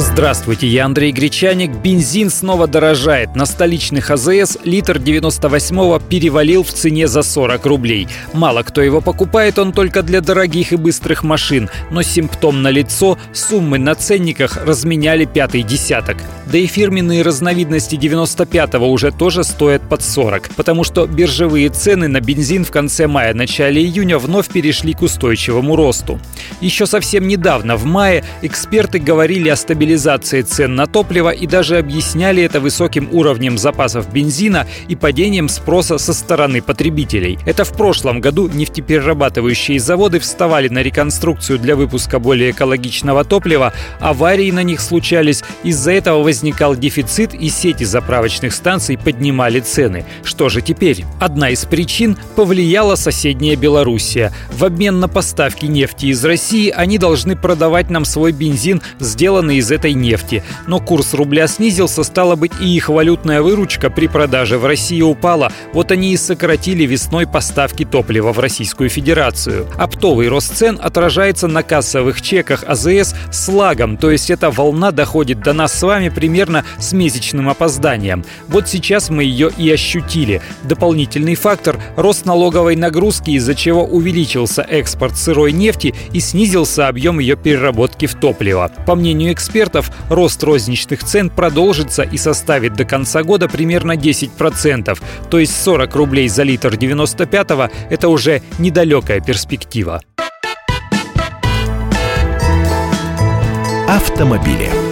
Здравствуйте, я Андрей Гречаник. Бензин снова дорожает. На столичных АЗС литр 98-го перевалил в цене за 40 рублей. Мало кто его покупает, он только для дорогих и быстрых машин. Но симптом на лицо, суммы на ценниках разменяли пятый десяток. Да и фирменные разновидности 95-го уже тоже стоят под 40, потому что биржевые цены на бензин в конце мая-начале июня вновь перешли к устойчивому росту. Еще совсем недавно, в мае, эксперты говорили о стабилизации стабилизации цен на топливо и даже объясняли это высоким уровнем запасов бензина и падением спроса со стороны потребителей. Это в прошлом году нефтеперерабатывающие заводы вставали на реконструкцию для выпуска более экологичного топлива, аварии на них случались, из-за этого возникал дефицит и сети заправочных станций поднимали цены. Что же теперь? Одна из причин повлияла соседняя Белоруссия. В обмен на поставки нефти из России они должны продавать нам свой бензин, сделанный из этой нефти. Но курс рубля снизился, стало быть, и их валютная выручка при продаже в России упала. Вот они и сократили весной поставки топлива в Российскую Федерацию. Оптовый рост цен отражается на кассовых чеках АЗС с лагом, то есть эта волна доходит до нас с вами примерно с месячным опозданием. Вот сейчас мы ее и ощутили. Дополнительный фактор – рост налоговой нагрузки, из-за чего увеличился экспорт сырой нефти и снизился объем ее переработки в топливо. По мнению экспертов, экспертов, рост розничных цен продолжится и составит до конца года примерно 10%. То есть 40 рублей за литр 95-го – это уже недалекая перспектива. Автомобили.